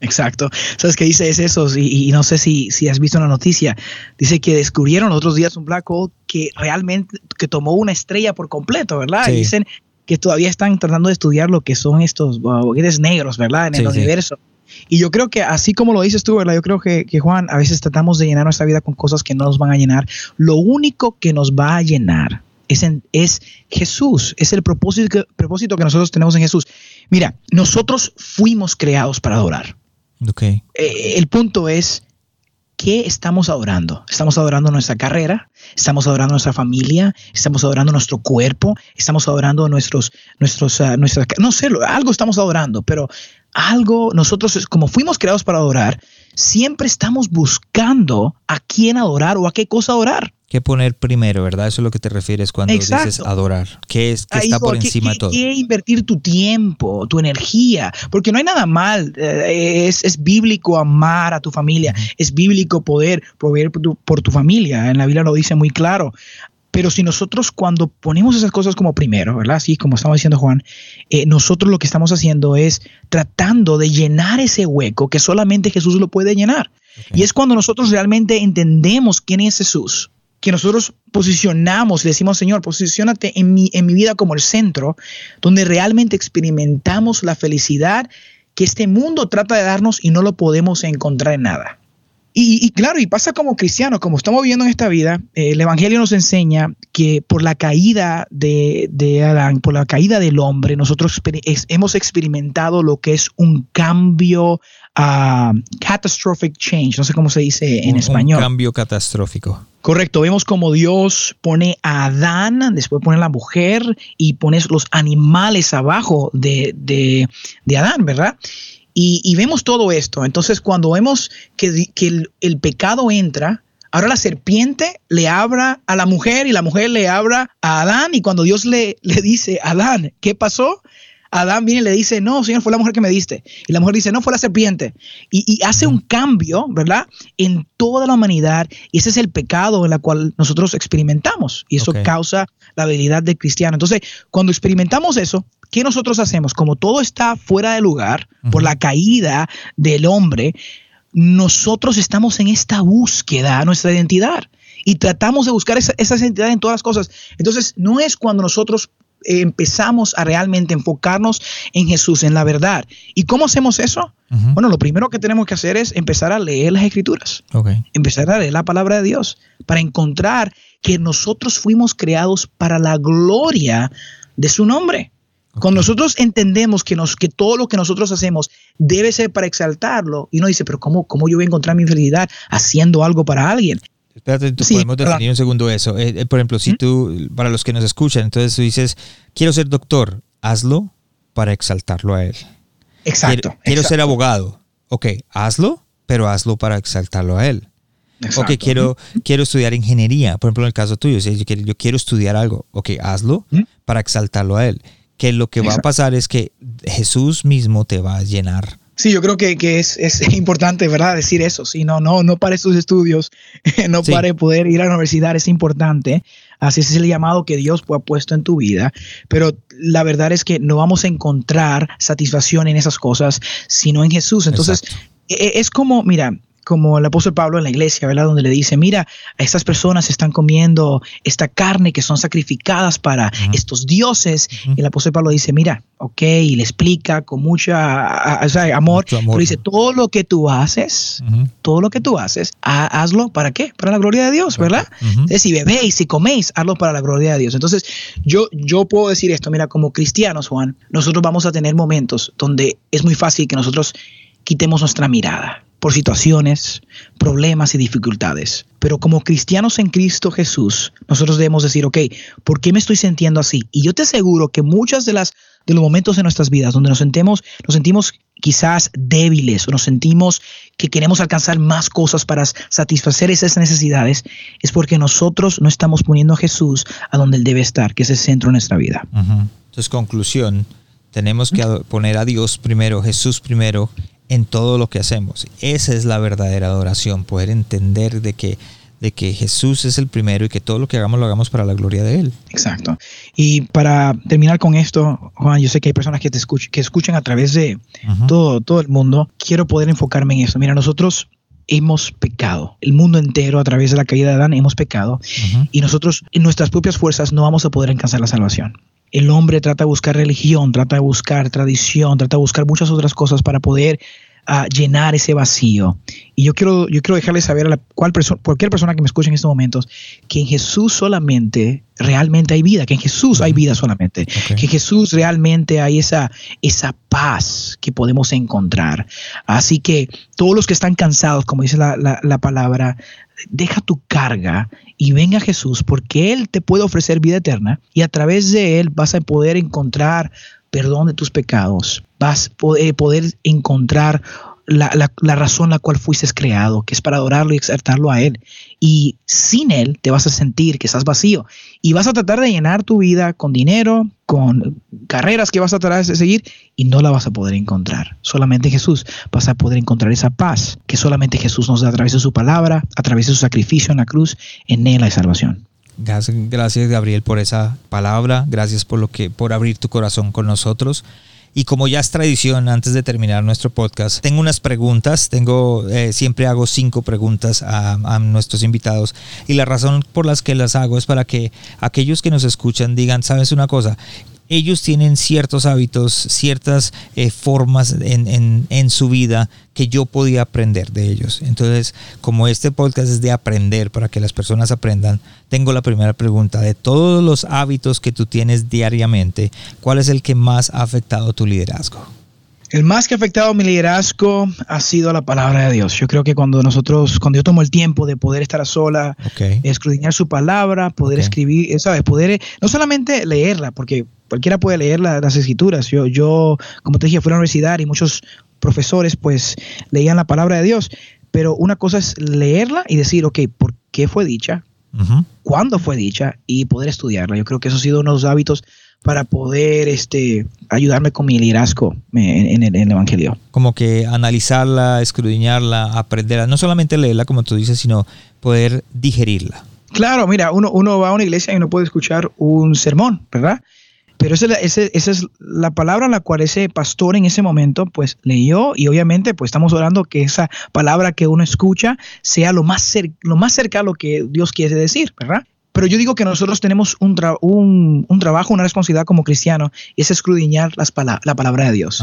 Speaker 2: Exacto. ¿Sabes qué dice? Es eso. Y, no sé si, si, has visto la noticia. Dice que descubrieron otros días un black hole que realmente que tomó una estrella por completo, ¿verdad? Y dicen que todavía están tratando de estudiar lo que son estos negros, ¿verdad? En el universo. Y yo creo que así como lo dices tú, ¿verdad? Yo creo que, que, Juan, a veces tratamos de llenar nuestra vida con cosas que no nos van a llenar. Lo único que nos va a llenar es, Jesús, es el propósito que, propósito que nosotros tenemos en Jesús. Mira, nosotros fuimos creados para adorar.
Speaker 1: Okay.
Speaker 2: Eh, el punto es, ¿qué estamos adorando? ¿Estamos adorando nuestra carrera? ¿Estamos adorando nuestra familia? ¿Estamos adorando nuestro cuerpo? ¿Estamos adorando nuestros, nuestros, uh, no sé, algo estamos adorando, pero algo, nosotros como fuimos creados para adorar, siempre estamos buscando a quién adorar o a qué cosa adorar.
Speaker 1: ¿Qué poner primero, verdad? Eso es lo que te refieres cuando dices adorar. ¿Qué, es, qué está por encima de todo?
Speaker 2: ¿Qué invertir tu tiempo, tu energía? Porque no hay nada mal. Eh, es, es, bíblico amar a tu familia. Es bíblico poder proveer por tu, por tu familia. En la Biblia lo dice muy claro. Pero si nosotros cuando ponemos esas cosas como primero, ¿verdad? Así como estaba diciendo Juan, eh, nosotros lo que estamos haciendo es tratando de llenar ese hueco que solamente Jesús lo puede llenar. Y es cuando nosotros realmente entendemos quién es Jesús, que nosotros posicionamos y decimos, Señor, posicionate en mi, en mi vida como el centro, donde realmente experimentamos la felicidad que este mundo trata de darnos y no lo podemos encontrar en nada. Y, claro, y pasa como cristianos, como estamos viviendo en esta vida, eh, el Evangelio nos enseña que por la caída de, Adán, por la caída del hombre, nosotros hemos experimentado lo que es un cambio, uh, catastrophic change, no sé cómo se dice en español.
Speaker 1: Un cambio catastrófico.
Speaker 2: Correcto, vemos como Dios pone a Adán, después pone a la mujer y pone los animales abajo de, de, de Adán, ¿verdad? Y, vemos todo esto. Entonces, cuando vemos que, el, pecado entra, ahora la serpiente le abra a la mujer y la mujer le abra a Adán. Y cuando Dios le, le dice, Adán, ¿qué pasó? Adán viene y le dice, no, Señor, fue la mujer que me diste. Y la mujer dice, no, fue la serpiente. Y, hace un cambio, ¿verdad? En toda la humanidad. Y ese es el pecado en el cual nosotros experimentamos. Y eso causa la habilidad del cristiano. Entonces, cuando experimentamos eso, ¿qué nosotros hacemos? Como todo está fuera de lugar por la caída del hombre, nosotros estamos en esta búsqueda, nuestra identidad. Y tratamos de buscar esa, esa identidad en todas las cosas. Entonces, no es cuando nosotros empezamos a realmente enfocarnos en Jesús, en la verdad. ¿Y cómo hacemos eso? Bueno, lo primero que tenemos que hacer es empezar a leer las escrituras. Empezar a leer la palabra de Dios para encontrar que nosotros fuimos creados para la gloria de su nombre. Cuando nosotros entendemos que, nos, que todo lo que nosotros hacemos debe ser para exaltarlo, y uno dice, pero ¿cómo, ¿cómo yo voy a encontrar mi felicidad haciendo algo para alguien?
Speaker 1: Espérate, podemos definir un segundo eso. Eh, eh, por ejemplo, si tú, para los que nos escuchan, entonces tú dices, quiero ser doctor, hazlo para exaltarlo a él.
Speaker 2: Exacto.
Speaker 1: Quiero, ser abogado. Ok, hazlo, pero hazlo para exaltarlo a él. Exacto. Ok, quiero, quiero estudiar ingeniería, por ejemplo, en el caso tuyo, yo, quiero, yo quiero estudiar algo. Ok, hazlo para exaltarlo a él. Que lo que va a pasar es que Jesús mismo te va a llenar
Speaker 2: Sí, yo creo que, es, importante, ¿verdad? Decir eso. Sí, no, no, no pare sus estudios, no pare poder ir a la universidad, es importante. Así es el llamado que Dios ha puesto en tu vida. Pero la verdad es que no vamos a encontrar satisfacción en esas cosas, sino en Jesús. Entonces, e, e, es como, mira, como el apóstol Pablo en la iglesia, ¿verdad? Donde le dice, mira, estas personas están comiendo esta carne que son sacrificadas para estos dioses. Y el apóstol Pablo dice, mira, ok, y le explica con mucha amor, pero dice, todo lo que tú haces, todo lo que tú haces, hazlo para qué? Para la gloria de Dios, ¿verdad? Entonces, si bebéis, si coméis, hazlo para la gloria de Dios. Entonces, yo, yo puedo decir esto, mira, como cristianos, Juan, nosotros vamos a tener momentos donde es muy fácil que nosotros quitemos nuestra mirada por situaciones, problemas y dificultades. Pero como cristianos en Cristo Jesús, nosotros debemos decir, ok, ¿por qué me estoy sintiendo así? Y yo te aseguro que muchas de las de los momentos en nuestras vidas donde nos sentimos, nos sentimos quizás débiles o nos sentimos que queremos alcanzar más cosas para satisfacer esas necesidades, es porque nosotros no estamos poniendo a Jesús a donde Él debe estar, que es el centro de nuestra vida.
Speaker 1: Entonces, conclusión, tenemos que poner a Dios primero, Jesús primero, en todo lo que hacemos. Esa es la verdadera adoración, poder entender de que de que Jesús es el primero y que todo lo que hagamos lo hagamos para la gloria de Él.
Speaker 2: Exacto. Y para terminar con esto, Juan, yo sé que hay personas que te escuchan, que escuchan a través de todo, todo el mundo. Quiero poder enfocarme en eso. Mira, nosotros hemos pecado. El mundo entero, a través de la caída de Adán, hemos pecado. Y nosotros, en nuestras propias fuerzas, no vamos a poder alcanzar la salvación el hombre trata de buscar religión, trata de buscar tradición, trata de buscar muchas otras cosas para poder ah, llenar ese vacío. Y yo quiero, yo quiero dejarles saber a la, cual cualquier persona que me escuche en estos momentos que en Jesús solamente realmente hay vida, que en Jesús hay vida solamente, que en Jesús realmente hay esa, esa paz que podemos encontrar. Así que todos los que están cansados, como dice la, la palabra, deja tu carga y venga Jesús porque Él te puede ofrecer vida eterna y a través de Él vas a poder encontrar perdón de tus pecados, vas a poder encontrar la, la, razón la cual fuiste creado, que es para adorarlo y exaltarlo a Él. Y sin Él te vas a sentir que estás vacío y vas a tratar de llenar tu vida con dinero, con carreras que vas a tratar de seguir y no la vas a poder encontrar. Solamente Jesús vas a poder encontrar esa paz que solamente Jesús nos da a través de su palabra, a través de su sacrificio en la cruz. En Él hay salvación.
Speaker 1: Gracias, Gabriel, por esa palabra. Gracias por lo que, por abrir tu corazón con nosotros. Y como ya es tradición, antes de terminar nuestro podcast, tengo unas preguntas. Tengo, eh, siempre hago cinco preguntas a, a, nuestros invitados. Y la razón por las que las hago es para que aquellos que nos escuchan digan, sabes una cosa, ellos tienen ciertos hábitos, ciertas eh, formas en, en, su vida que yo podía aprender de ellos. Entonces, como este podcast es de aprender para que las personas aprendan, tengo la primera pregunta. De todos los hábitos que tú tienes diariamente, ¿cuál es el que más ha afectado tu liderazgo?
Speaker 2: El más que ha afectado mi liderazgo ha sido la palabra de Dios. Yo creo que cuando nosotros, cuando yo tomo el tiempo de poder estar a sola, escudriñar su palabra, poder escribir, ¿sabes? Poder no solamente leerla, porque cualquiera puede leer las escrituras. Yo, yo, como te dije, fui a la universidad y muchos profesores pues leían la palabra de Dios, pero una cosa es leerla y decir, ok, ¿por qué fue dicha? ¿Cuándo fue dicha? Y poder estudiarla. Yo creo que eso ha sido uno de los hábitos para poder este, ayudarme con mi liderazgo en, el, Evangelio.
Speaker 1: Como que analizarla, escudriñarla, aprenderla, no solamente leerla como tú dices, sino poder digerirla.
Speaker 2: Claro, mira, uno, uno va a una iglesia y uno puede escuchar un sermón, ¿verdad? Pero esa, es la palabra en la cual ese pastor en ese momento pues leyó y obviamente pues estamos orando que esa palabra que uno escucha sea lo más, lo más cerca a lo que Dios quiere decir, ¿verdad? Pero yo digo que nosotros tenemos un, un, trabajo, una responsabilidad como cristiano, y es escudriñar la palabra de Dios.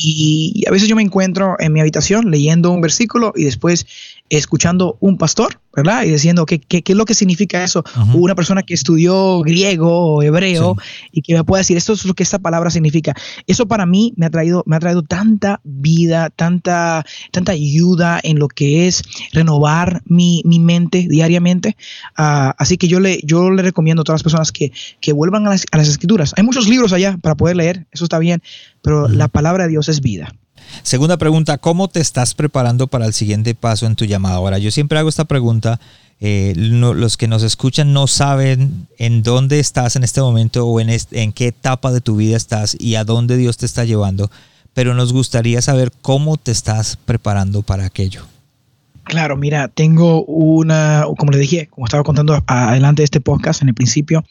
Speaker 2: Y a veces yo me encuentro en mi habitación leyendo un versículo y después escuchando un pastor, ¿verdad? Y diciendo qué, qué, qué es lo que significa eso. Una persona que estudió griego o hebreo y que me pueda decir, esto es lo que esta palabra significa. Eso para mí me ha traído, me ha traído tanta vida, tanta, tanta ayuda en lo que es renovar mi, mi mente diariamente. Uh, así que yo le, yo le recomiendo a todas las personas que, que vuelvan a las, a las, escrituras. Hay muchos libros allá para poder leer, eso está bien, pero la palabra de Dios es vida.
Speaker 1: Segunda pregunta, ¿cómo te estás preparando para el siguiente paso en tu llamada? Ahora, yo siempre hago esta pregunta. Eh, los que nos escuchan no saben en dónde estás en este momento o en, en qué etapa de tu vida estás y a dónde Dios te está llevando, pero nos gustaría saber cómo te estás preparando para aquello.
Speaker 2: Claro, mira, tengo una, como le dije, como estaba contando adelante de este podcast en el principio,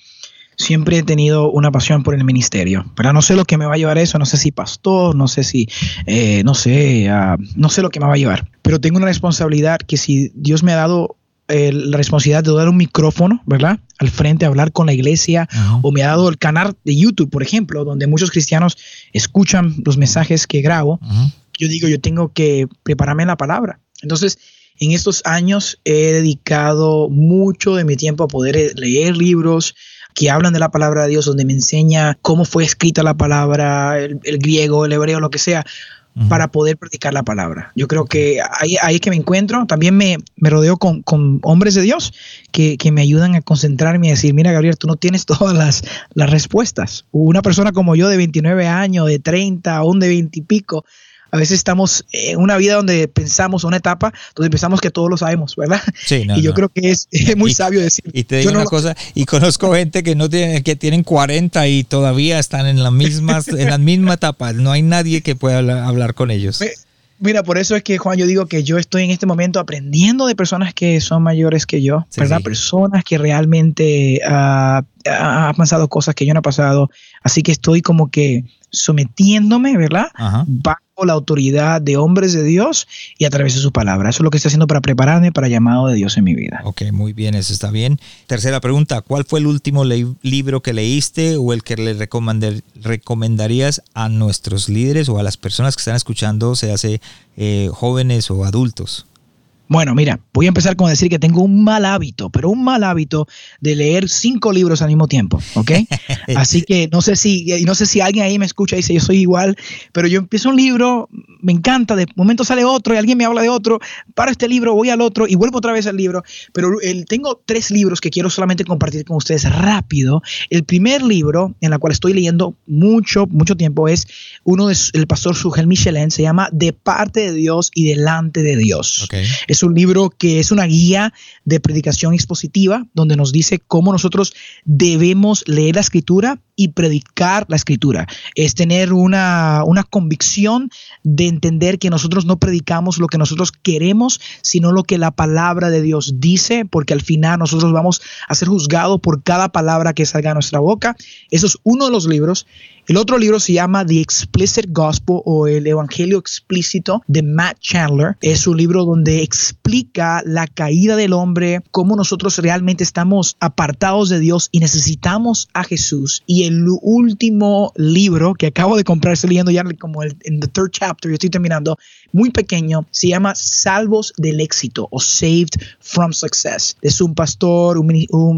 Speaker 2: siempre he tenido una pasión por el ministerio, pero no sé lo que me va a llevar eso, no sé si pastor, no sé si, eh, no sé, uh, no sé lo que me va a llevar, pero tengo una responsabilidad que si Dios me ha dado eh, la responsabilidad de dar un micrófono, ¿verdad? Al frente, a hablar con la iglesia, o me ha dado el canal de YouTube, por ejemplo, donde muchos cristianos escuchan los mensajes que grabo. Yo digo, yo tengo que prepararme en la palabra. Entonces, en estos años he dedicado mucho de mi tiempo a poder leer libros, que hablan de la palabra de Dios, donde me enseña cómo fue escrita la palabra, el, griego, el hebreo, lo que sea, para poder predicar la palabra. Yo creo que ahí, ahí es que me encuentro. También me, me rodeo con, con, hombres de Dios que, que, me ayudan a concentrarme y a decir, mira Gabriel, tú no tienes todas las, las respuestas. Una persona como yo de 29 años, de 30, aún de 20 y pico, a veces estamos en una vida donde pensamos, una etapa donde pensamos que todos lo sabemos, ¿verdad? Sí, y yo creo que es, muy sabio decir.
Speaker 1: Y te digo una cosa, y conozco gente que no tiene, que tienen 40 y todavía están en las mismas, en la misma etapa. No hay nadie que pueda hablar, con ellos.
Speaker 2: Mira, por eso es que Juan, yo digo que yo estoy en este momento aprendiendo de personas que son mayores que yo, ¿verdad? Personas que realmente uh, han pasado cosas que yo no he pasado. Así que estoy como que sometiéndome, ¿verdad? Bajo la autoridad de hombres de Dios y a través de su palabra. Eso es lo que estoy haciendo para prepararme para el llamado de Dios en mi vida.
Speaker 1: Ok, muy bien, eso está bien. Tercera pregunta, ¿cuál fue el último libro que leíste o el que le recomendarías a nuestros líderes o a las personas que están escuchando, sea hace eh, jóvenes o adultos?
Speaker 2: Bueno, mira, voy a empezar con decir que tengo un mal hábito, pero un mal hábito de leer cinco libros al mismo tiempo, ¿ok? Así que no sé si, no sé si alguien ahí me escucha y dice yo soy igual, pero yo empiezo un libro, me encanta, de momento sale otro y alguien me habla de otro, paro este libro, voy al otro y vuelvo otra vez al libro, pero el, tengo tres libros que quiero solamente compartir con ustedes rápido. El primer libro en el cual estoy leyendo mucho, mucho tiempo es uno del pastor Sugel Michelin, se llama De parte de Dios y delante de Dios. Okay. Es un libro que es una guía de predicación expositiva donde nos dice cómo nosotros debemos leer la escritura y predicar la escritura. Es tener una, una convicción de entender que nosotros no predicamos lo que nosotros queremos, sino lo que la palabra de Dios dice, porque al final nosotros vamos a ser juzgados por cada palabra que salga de nuestra boca. Eso es uno de los libros. El otro libro se llama The Explicit Gospel o el Evangelio Explícito de Matt Chandler. Es un libro donde explica la caída del hombre, cómo nosotros realmente estamos apartados de Dios y necesitamos a Jesús. El último libro que acabo de comprar, estoy leyendo ya como el, en the third chapter, yo estoy terminando, muy pequeño, se llama Salvos del Éxito o Saved from Success. Es un pastor,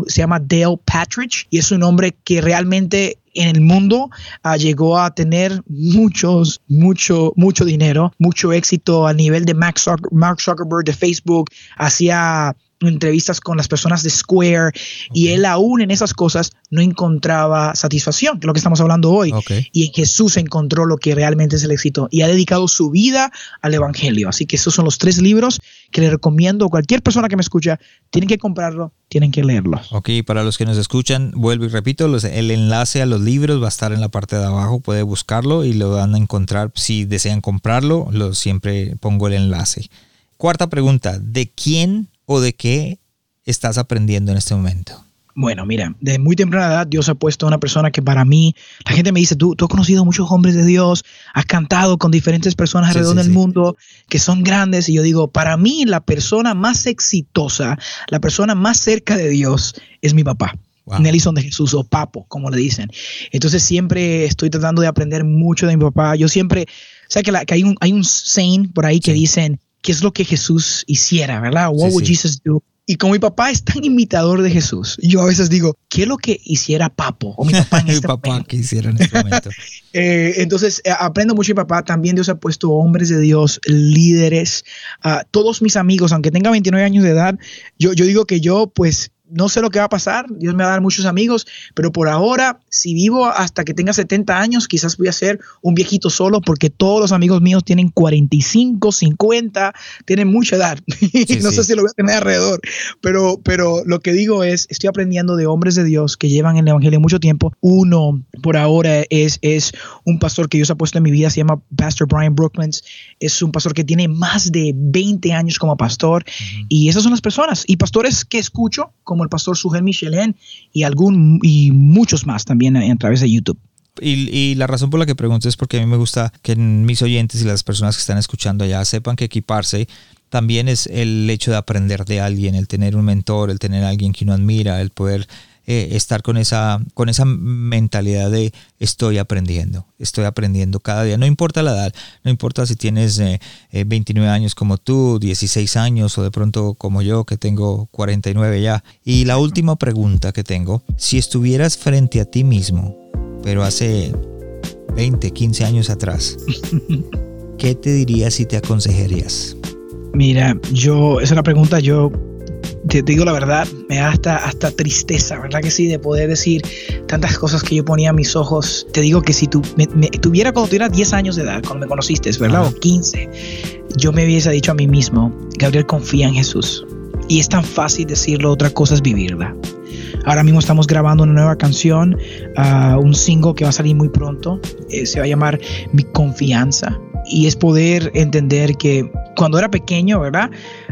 Speaker 2: se llama Dale Patridge y es un hombre que realmente en el mundo uh, llegó a tener muchos, mucho, mucho dinero, mucho éxito a nivel de Mark, Mark Zuckerberg de Facebook, hacía entrevistas con las personas de Square y él aún en esas cosas no encontraba satisfacción, que es lo que estamos hablando hoy. Y en Jesús encontró lo que realmente es el éxito y ha dedicado su vida al Evangelio. Así que esos son los tres libros que le recomiendo a cualquier persona que me escucha. Tienen que comprarlo, tienen que leerlo.
Speaker 1: Ok, para los que nos escuchan, vuelvo y repito, el enlace a los libros va a estar en la parte de abajo, puede buscarlo y lo van a encontrar. Si desean comprarlo, lo, siempre pongo el enlace. Cuarta pregunta, ¿de quién o de qué estás aprendiendo en este momento?
Speaker 2: Bueno, mira, de muy temprana edad Dios ha puesto a una persona que para mí, la gente me dice, tú, tú has conocido muchos hombres de Dios, has cantado con diferentes personas alrededor del mundo que son grandes y yo digo, para mí la persona más exitosa, la persona más cerca de Dios es mi papá. Nelson de Jesús o Papo, como le dicen. Entonces siempre estoy tratando de aprender mucho de mi papá. Yo siempre, o sea que, que hay un hay un saying por ahí que dicen, qué es lo que Jesús hiciera, ¿verdad? What would Jesus do? Y como mi papá es tan imitador de Jesús, yo a veces digo, ¿qué es lo que hiciera Papo o mi papá en este papá
Speaker 1: que hiciera en este momento?
Speaker 2: eh, entonces, eh, aprendo mucho de mi papá. También Dios ha puesto hombres de Dios, líderes. Uh, todos mis amigos, aunque tenga 29 años de edad, yo, yo digo que yo, pues, no sé lo que va a pasar, Dios me va a dar muchos amigos, pero por ahora, si vivo hasta que tenga 70 años, quizás voy a ser un viejito solo porque todos los amigos míos tienen 45, 50, tienen mucha edad. no sé si lo voy a tener alrededor, pero, pero lo que digo es, estoy aprendiendo de hombres de Dios que llevan el Evangelio mucho tiempo. Uno, por ahora, es, es un pastor que Dios ha puesto en mi vida, se llama Pastor Brian Brooklands. Es un pastor que tiene más de 20 años como pastor y esas son las personas y pastores que escucho como el pastor Sugel Michelin y, algún, y muchos más también a, través de YouTube.
Speaker 1: Y, la razón por la que pregunto es porque a mí me gusta que mis oyentes y las personas que están escuchando allá sepan que equiparse también es el hecho de aprender de alguien, el tener un mentor, el tener alguien que uno admira, el poder eh, estar con esa, con esa mentalidad de estoy aprendiendo, estoy aprendiendo cada día. No importa la edad, no importa si tienes 29 eh, eh, años como tú, 16 años o de pronto como yo que tengo 49 ya. Y la última pregunta que tengo, si estuvieras frente a ti mismo, pero hace 20, 15 años atrás, ¿qué te dirías y te aconsejarías?
Speaker 2: Mira, yo, esa es una pregunta, yo te, digo la verdad, me da hasta, hasta tristeza, ¿verdad que sí? De poder decir tantas cosas que yo ponía a mis ojos. Te digo que si tú me, tuviera cuando tuviera 10 años de edad, cuando me conociste, ¿verdad? O 15, yo me hubiese dicho a mí mismo, Gabriel, confía en Jesús. Y es tan fácil decirlo, otra cosa es vivirla. Ahora mismo estamos grabando una nueva canción, uh, un single que va a salir muy pronto. Eh, se va a llamar Mi Confianza. Y es poder entender que cuando era pequeño, ¿verdad?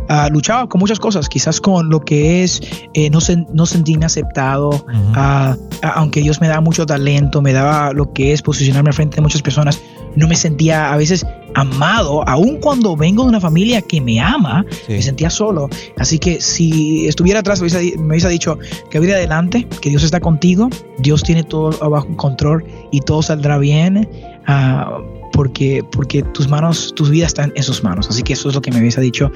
Speaker 2: Uh, luchaba con muchas cosas, quizás con lo que es eh, no, no sentirme aceptado, uh, aunque Dios me da mucho talento, me daba lo que es posicionarme frente de muchas personas, no me sentía a veces amado, aun cuando vengo de una familia que me ama, me sentía solo. Así que si estuviera atrás, me hubiese, dicho que voy adelante, que Dios está contigo, Dios tiene todo bajo control y todo saldrá bien. Uh, porque, porque tus manos, tus vidas están en sus manos. Así que eso es lo que me hubiese dicho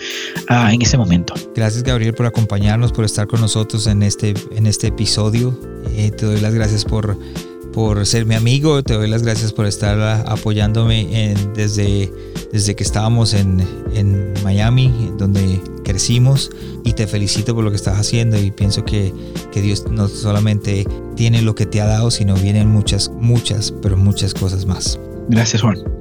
Speaker 2: uh, en ese momento.
Speaker 1: Gracias Gabriel por acompañarnos, por estar con nosotros en este, en este episodio. Eh, te doy las gracias por por ser mi amigo, te doy las gracias por estar apoyándome desde, desde que estábamos en, en, Miami, donde crecimos, y te felicito por lo que estás haciendo y pienso que, que Dios no solamente tiene lo que te ha dado, sino vienen muchas, muchas, pero muchas cosas más.
Speaker 2: Gracias Juan.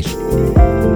Speaker 1: ouvir.